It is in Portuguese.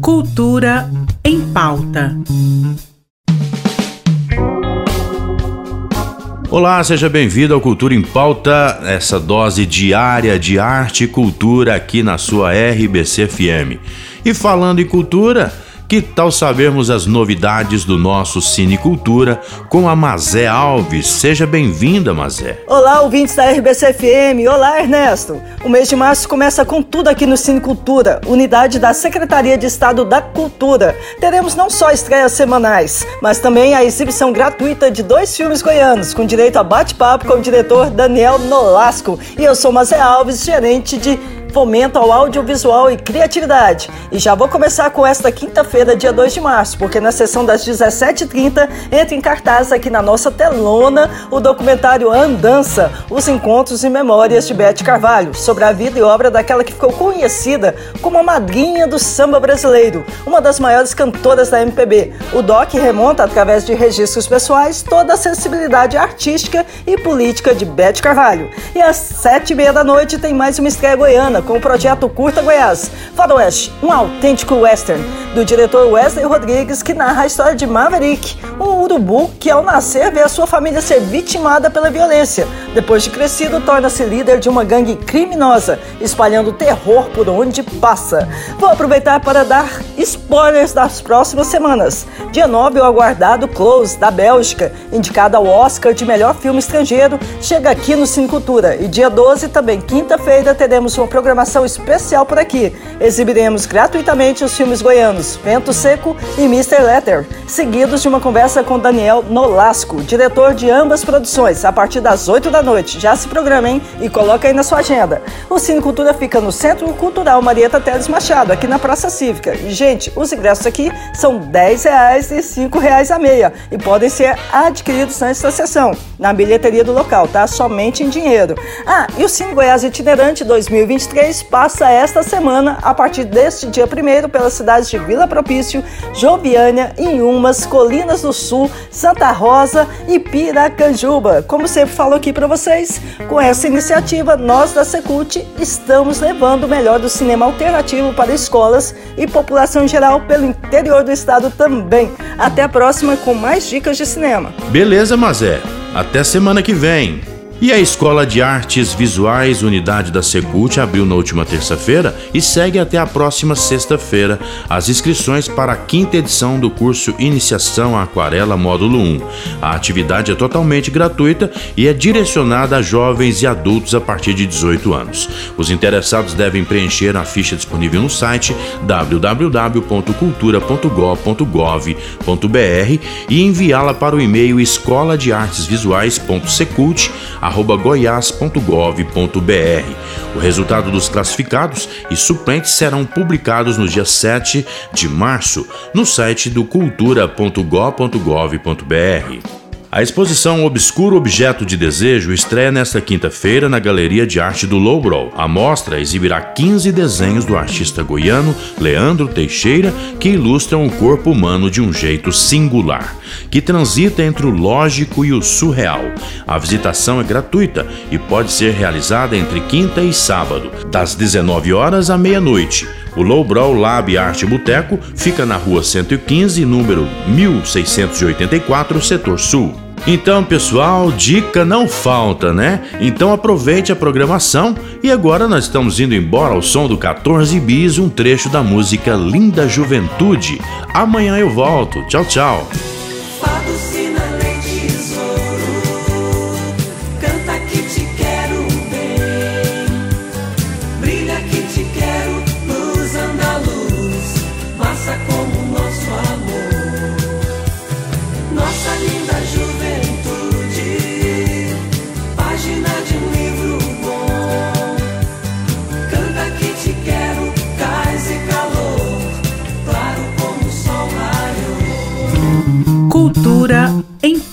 Cultura em pauta. Olá, seja bem-vindo ao Cultura em Pauta, essa dose diária de arte e cultura aqui na sua RBC FM. E falando em cultura, que tal sabermos as novidades do nosso Cine Cultura com a Mazé Alves? Seja bem-vinda, Mazé. Olá, ouvintes da RBC FM. Olá, Ernesto. O mês de março começa com tudo aqui no Cine Cultura, unidade da Secretaria de Estado da Cultura. Teremos não só estreias semanais, mas também a exibição gratuita de dois filmes goianos, com direito a bate-papo com o diretor Daniel Nolasco. E eu sou Mazé Alves, gerente de fomento ao audiovisual e criatividade. E já vou começar com esta quinta-feira, dia 2 de março, porque na sessão das 17h30 entra em cartaz aqui na nossa telona o documentário Andança, os encontros e memórias de Bete Carvalho, sobre a vida e obra daquela que ficou conhecida como a madrinha do samba brasileiro, uma das maiores cantoras da MPB. O doc remonta, através de registros pessoais, toda a sensibilidade artística e política de Bete Carvalho. E às sete e meia da noite tem mais uma estreia goiana com o projeto Curta Goiás, Faroeste, um autêntico western, do diretor Wesley Rodrigues, que narra a história de Maverick, um urubu que ao nascer vê a sua família ser vitimada pela violência. Depois de crescido, torna-se líder de uma gangue criminosa, espalhando terror por onde passa. Vou aproveitar para dar spoilers das próximas semanas. Dia 9, o aguardado Close, da Bélgica, indicado ao Oscar de melhor filme estrangeiro, chega aqui no Cinecultura. E dia 12, também quinta-feira, teremos uma programação especial por aqui. Exibiremos gratuitamente os filmes goianos Vento Seco e Mr. Letter, seguidos de uma conversa com Daniel Nolasco, diretor de ambas produções, a partir das 8 da noite. Já se programa, hein? E coloca aí na sua agenda. O Cine Cultura fica no Centro Cultural Marieta Teles Machado, aqui na Praça Cívica. E, gente, os ingressos aqui são 10 reais e 5 reais a meia e podem ser adquiridos antes da sessão, na bilheteria do local, tá? Somente em dinheiro. Ah, e o Cine Goiás Itinerante 2023 passa esta semana a partir deste dia 1 pelas cidades de Vila Propício, Joviânia, Inhumas, Colinas do Sul, Santa Rosa e Piracanjuba. Como sempre falo aqui para vocês, com essa iniciativa, nós da Secult estamos levando o melhor do cinema alternativo para escolas e população em geral pelo interior do estado também. Até a próxima com mais dicas de cinema. Beleza, Mazé. Até semana que vem. E a Escola de Artes Visuais Unidade da Secult abriu na última terça-feira e segue até a próxima sexta-feira as inscrições para a quinta edição do curso Iniciação à Aquarela Módulo 1. A atividade é totalmente gratuita e é direcionada a jovens e adultos a partir de 18 anos. Os interessados devem preencher a ficha disponível no site www.cultura.gov.br e enviá-la para o e-mail escola de goiás.gov.br. O resultado dos classificados e suplentes serão publicados no dia 7 de março no site do cultura.gov.br. A exposição Obscuro Objeto de Desejo estreia nesta quinta-feira na Galeria de Arte do Lowbrow. A mostra exibirá 15 desenhos do artista goiano Leandro Teixeira que ilustram o corpo humano de um jeito singular, que transita entre o lógico e o surreal. A visitação é gratuita e pode ser realizada entre quinta e sábado, das 19 horas à meia-noite. O Lowbrow Lab Arte Boteco fica na rua 115, número 1684, setor sul. Então, pessoal, dica não falta, né? Então aproveite a programação e agora nós estamos indo embora ao som do 14 bis, um trecho da música Linda Juventude. Amanhã eu volto. Tchau, tchau.